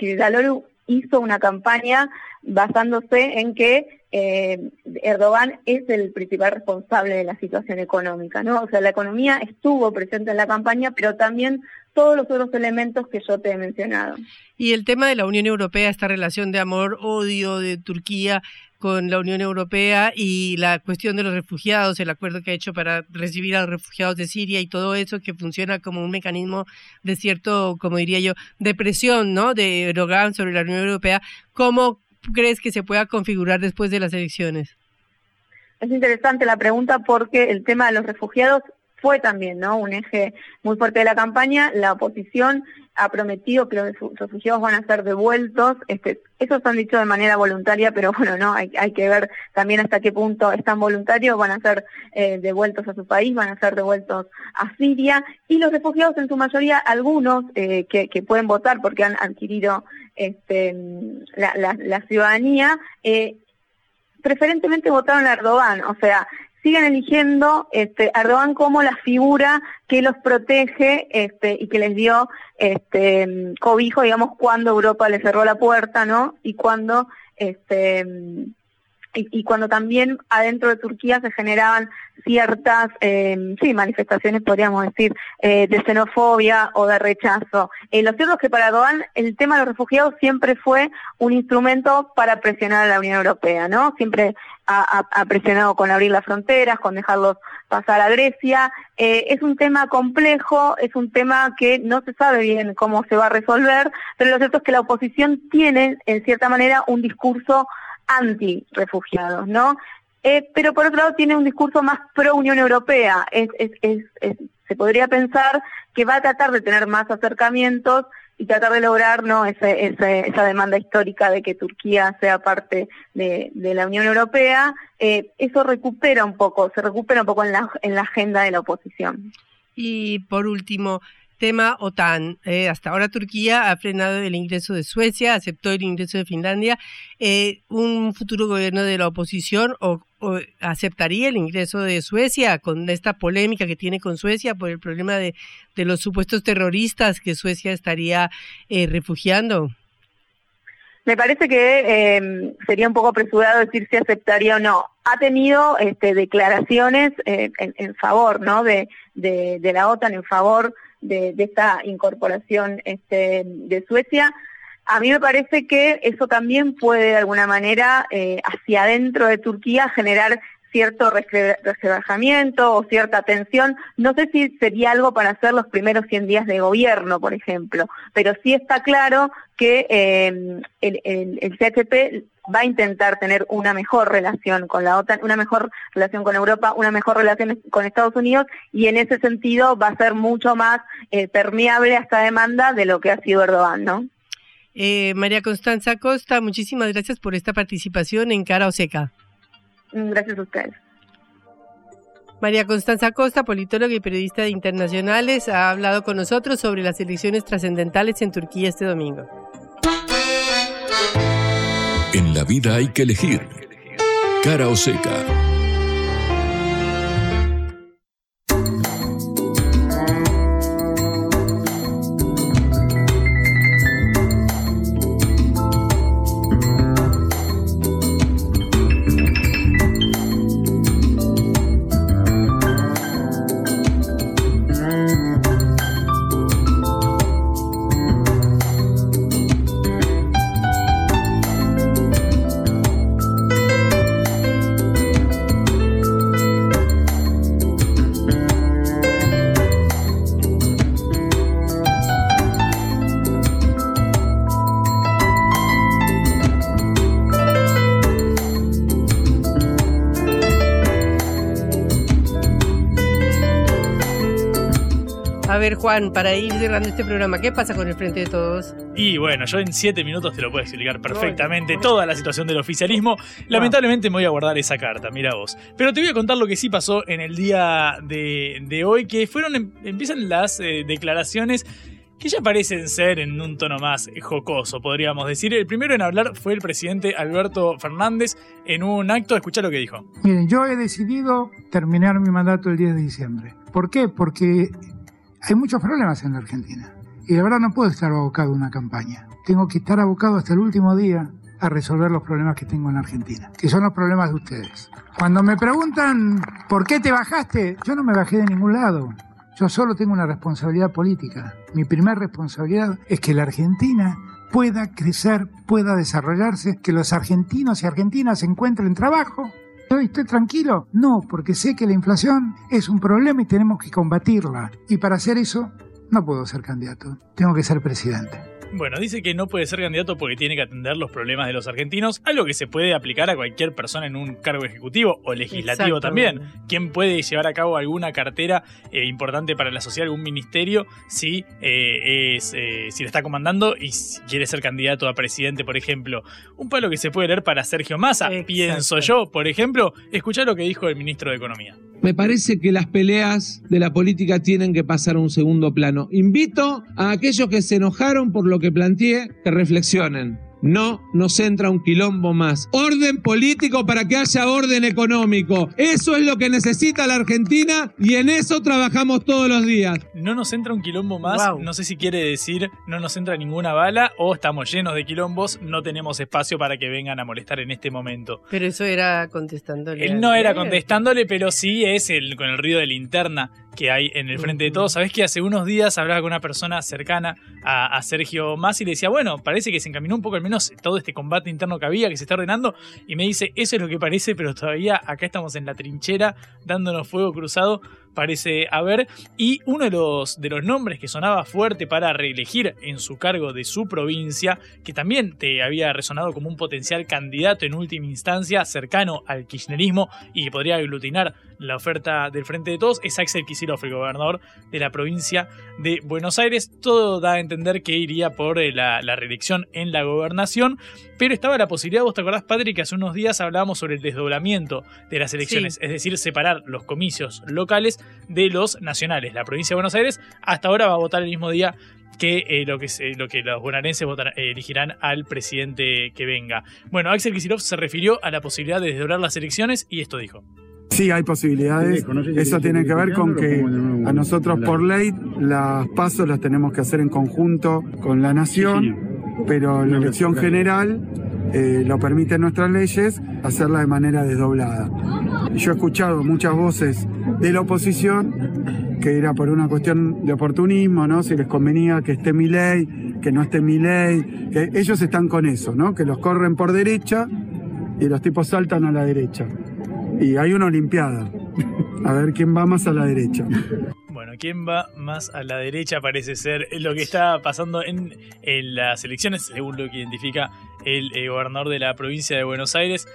hizo una campaña basándose en que eh, Erdogan es el principal responsable de la situación económica, ¿no? O sea, la economía estuvo presente en la campaña, pero también todos los otros elementos que yo te he mencionado. Y el tema de la Unión Europea, esta relación de amor-odio de Turquía con la Unión Europea y la cuestión de los refugiados, el acuerdo que ha hecho para recibir a los refugiados de Siria y todo eso que funciona como un mecanismo de cierto, como diría yo, de presión, ¿no? De Erdogan sobre la Unión Europea. ¿Cómo crees que se pueda configurar después de las elecciones? Es interesante la pregunta porque el tema de los refugiados fue también ¿no? un eje muy fuerte de la campaña. La oposición ha prometido que los refugiados van a ser devueltos. Este, eso se han dicho de manera voluntaria, pero bueno, no hay, hay que ver también hasta qué punto están voluntarios. Van a ser eh, devueltos a su país, van a ser devueltos a Siria. Y los refugiados, en su mayoría, algunos eh, que, que, pueden votar porque han adquirido este, la, la, la ciudadanía, eh, preferentemente votaron a Erdogan. O sea, siguen eligiendo este, a Erdogan como la figura que los protege este, y que les dio este, cobijo, digamos, cuando Europa le cerró la puerta, ¿no? Y cuando este, y, cuando también adentro de Turquía se generaban ciertas eh, sí, manifestaciones, podríamos decir, eh, de xenofobia o de rechazo. Eh, lo cierto es que para Erdogan el tema de los refugiados siempre fue un instrumento para presionar a la Unión Europea, ¿no? Siempre ha, presionado con abrir las fronteras, con dejarlos pasar a Grecia. es un tema complejo, es un tema que no se sabe bien cómo se va a resolver, pero lo cierto es que la oposición tiene, en cierta manera, un discurso anti-refugiados, ¿no? Eh, pero por otro lado tiene un discurso más pro-Unión Europea. se podría pensar que va a tratar de tener más acercamientos y tratar de lograr no esa demanda histórica de que Turquía sea parte de, la Unión Europea. Eh, eso recupera un poco, se recupera un poco en la, en la agenda de la oposición. Y por último, Tema OTAN. Eh, hasta ahora Turquía ha frenado el ingreso de Suecia, aceptó el ingreso de Finlandia. Eh, ¿Un futuro gobierno de la oposición o, aceptaría el ingreso de Suecia con esta polémica que tiene con Suecia por el problema de, los supuestos terroristas que Suecia estaría eh, refugiando? Me parece que sería un poco apresurado decir si aceptaría o no. Ha tenido este, declaraciones en, favor ¿no? de, de la OTAN, en favor de, esta incorporación este, de Suecia. A mí me parece que eso también puede de alguna manera eh, hacia adentro de Turquía generar cierto reservamiento o cierta tensión. No sé si sería algo para hacer los primeros 100 días de gobierno, por ejemplo, pero sí está claro que eh, el, el, CHP va a intentar tener una mejor relación con la OTAN, una mejor relación con Europa, una mejor relación con Estados Unidos y en ese sentido va a ser mucho más eh, permeable a esta demanda de lo que ha sido Erdogan, ¿no? Eh, María Constanza Costa, muchísimas gracias por esta participación en Cara o Seca. Mm, gracias a ustedes. María Constanza Costa, politóloga y periodista de internacionales, ha hablado con nosotros sobre las elecciones trascendentales en Turquía este domingo. En la vida hay que elegir. Cara o seca. Juan, para ir cerrando este programa, ¿qué pasa con el Frente de Todos? Y bueno, yo en siete minutos te lo puedo explicar perfectamente toda la situación del oficialismo. Lamentablemente me voy a guardar esa carta, mira vos. Pero te voy a contar lo que sí pasó en el día de, hoy, que fueron, em, empiezan las eh, declaraciones que ya parecen ser en un tono más jocoso, podríamos decir. El primero en hablar fue el presidente Alberto Fernández en un acto. Escucha lo que dijo. Miren, yo he decidido terminar mi mandato el 10 de diciembre. ¿Por qué? Porque hay muchos problemas en la Argentina. Y la verdad no puedo estar abocado a una campaña. Tengo que estar abocado hasta el último día a resolver los problemas que tengo en Argentina, que son los problemas de ustedes. Cuando me preguntan por qué te bajaste, yo no me bajé de ningún lado. Yo solo tengo una responsabilidad política. Mi primera responsabilidad es que la Argentina pueda crecer, pueda desarrollarse, que los argentinos y argentinas encuentren trabajo ¿Estoy tranquilo? No, porque sé que la inflación es un problema y tenemos que combatirla. Y para hacer eso, no puedo ser candidato. Tengo que ser presidente. Bueno, dice que no puede ser candidato porque tiene que atender los problemas de los argentinos, algo que se puede aplicar a cualquier persona en un cargo ejecutivo o legislativo también. ¿Quién puede llevar a cabo alguna cartera eh, importante para la sociedad, algún ministerio, si, eh, es, eh, si le está comandando y quiere ser candidato a presidente, por ejemplo? Un palo que se puede leer para Sergio Massa, pienso yo, por ejemplo, escuchar lo que dijo el ministro de Economía. Me parece que las peleas de la política tienen que pasar a un segundo plano. Invito a aquellos que se enojaron por lo que planteé que reflexionen. No nos entra un quilombo más. Orden político para que haya orden económico. Eso es lo que necesita la Argentina y en eso trabajamos todos los días. No nos entra un quilombo más, no sé si quiere decir no nos entra ninguna bala o estamos llenos de quilombos, no tenemos espacio para que vengan a molestar en este momento. Pero eso era contestándole. Él no era contestándole, pero sí es el, con el ruido de linterna que hay en el frente de todos. Sabes que hace unos días hablaba con una persona cercana a, a Sergio Más y le decía, bueno, parece que se encaminó un poco al menos todo este combate interno que había, que se está ordenando. Y me dice, eso es lo que parece, pero todavía acá estamos en la trinchera dándonos fuego cruzado parece haber. Y uno de los, de los nombres que sonaba fuerte para reelegir en su cargo de su provincia, que también te había resonado como un potencial candidato en última instancia, cercano al kirchnerismo y que podría aglutinar la oferta del Frente de Todos, es Axel Kicillof, el gobernador de la provincia de Buenos Aires. Todo da a entender que iría por eh, la, la reelección en la gobernación, pero estaba la posibilidad, vos te acordás, Padre, que hace unos días hablábamos sobre el desdoblamiento de las elecciones, es decir, separar los comicios locales de los nacionales. La provincia de Buenos Aires hasta ahora va a votar el mismo día que, eh, lo, que lo que los bonaerenses votarán, eh, elegirán al presidente que venga. Bueno, Axel Kicillof se refirió a la posibilidad de desdoblar las elecciones y esto dijo. Sí, hay posibilidades. Eso tiene que ver con que a nosotros por ley las pasos las tenemos que hacer en conjunto con la nación, pero la elección general eh, lo permiten nuestras leyes hacerla de manera desdoblada. Yo he escuchado muchas voces de la oposición que era por una cuestión de oportunismo, ¿no? Si les convenía que esté mi ley, que no esté mi ley, que ellos están con eso, ¿no? Que los corren por derecha y los tipos saltan a la derecha. Y hay una olimpiada. A ver quién va más a la derecha. ¿Quién va más a la derecha? Parece ser lo que está pasando en, en las elecciones, según lo que identifica el eh, gobernador de la provincia de Buenos Aires.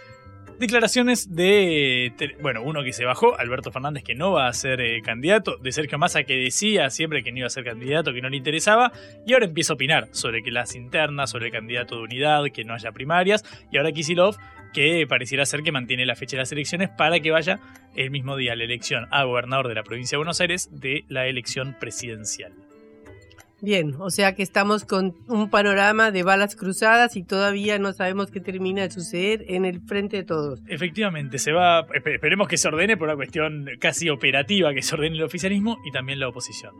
Declaraciones de, bueno, uno que se bajó, Alberto Fernández, que no va a ser eh, candidato, de Sergio Massa, que decía siempre que no iba a ser candidato, que no le interesaba, y ahora empieza a opinar sobre que las internas, sobre el candidato de unidad, que no haya primarias, y ahora Kisilov, que pareciera ser que mantiene la fecha de las elecciones para que vaya el mismo día la elección a gobernador de la provincia de Buenos Aires de la elección presidencial. Bien, o sea que estamos con un panorama de balas cruzadas y todavía no sabemos qué termina de suceder en el frente de todos. Efectivamente, se va, esperemos que se ordene por una cuestión casi operativa, que se ordene el oficialismo y también la oposición.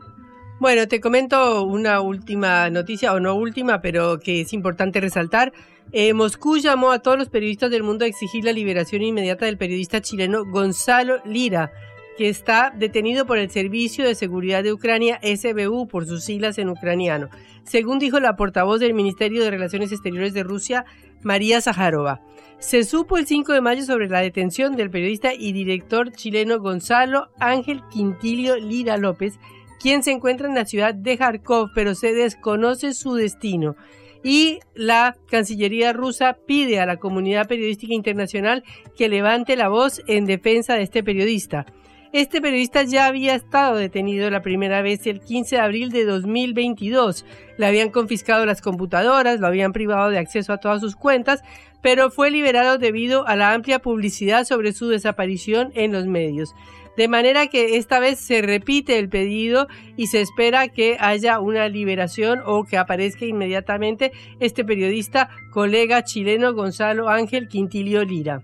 Bueno, te comento una última noticia, o no última, pero que es importante resaltar. Eh, Moscú llamó a todos los periodistas del mundo a exigir la liberación inmediata del periodista chileno Gonzalo Lira que está detenido por el Servicio de Seguridad de Ucrania, SBU, por sus siglas en ucraniano, según dijo la portavoz del Ministerio de Relaciones Exteriores de Rusia, María Zaharova. Se supo el 5 de mayo sobre la detención del periodista y director chileno Gonzalo Ángel Quintilio Lira López, quien se encuentra en la ciudad de Kharkov, pero se desconoce su destino. Y la Cancillería rusa pide a la comunidad periodística internacional que levante la voz en defensa de este periodista. Este periodista ya había estado detenido la primera vez el 15 de abril de 2022. Le habían confiscado las computadoras, lo habían privado de acceso a todas sus cuentas, pero fue liberado debido a la amplia publicidad sobre su desaparición en los medios. De manera que esta vez se repite el pedido y se espera que haya una liberación o que aparezca inmediatamente este periodista, colega chileno Gonzalo Ángel Quintilio Lira.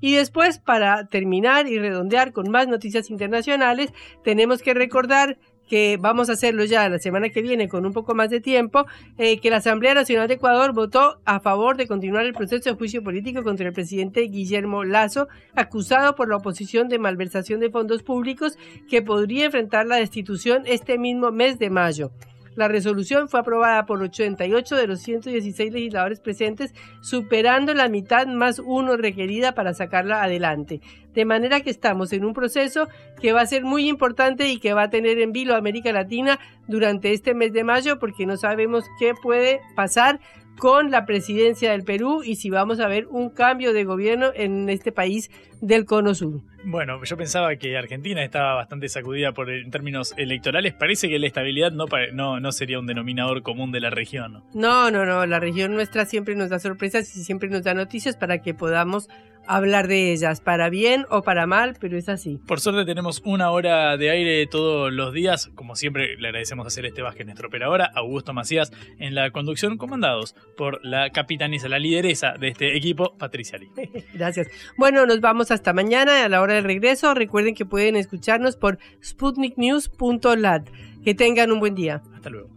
Y después, para terminar y redondear con más noticias internacionales, tenemos que recordar que vamos a hacerlo ya la semana que viene con un poco más de tiempo, eh, que la Asamblea Nacional de Ecuador votó a favor de continuar el proceso de juicio político contra el presidente Guillermo Lazo, acusado por la oposición de malversación de fondos públicos, que podría enfrentar la destitución este mismo mes de mayo. La resolución fue aprobada por 88 de los 116 legisladores presentes, superando la mitad más uno requerida para sacarla adelante. De manera que estamos en un proceso que va a ser muy importante y que va a tener en vilo a América Latina durante este mes de mayo porque no sabemos qué puede pasar con la presidencia del Perú y si vamos a ver un cambio de gobierno en este país del Cono Sur. Bueno, yo pensaba que Argentina estaba bastante sacudida por en términos electorales. Parece que la estabilidad no, no, no sería un denominador común de la región. No, no, no. La región nuestra siempre nos da sorpresas y siempre nos da noticias para que podamos hablar de ellas, para bien o para mal, pero es así. Por suerte tenemos una hora de aire todos los días. Como siempre, le agradecemos a Celeste Vázquez, nuestra operadora, Augusto Macías en la conducción, comandados por la capitanisa, la lideresa de este equipo, Patricia Lee. Gracias. Bueno, nos vamos hasta mañana a la hora del regreso. Recuerden que pueden escucharnos por sputniknews.lat. Que tengan un buen día. Hasta luego.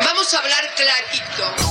Vamos a hablar clarito.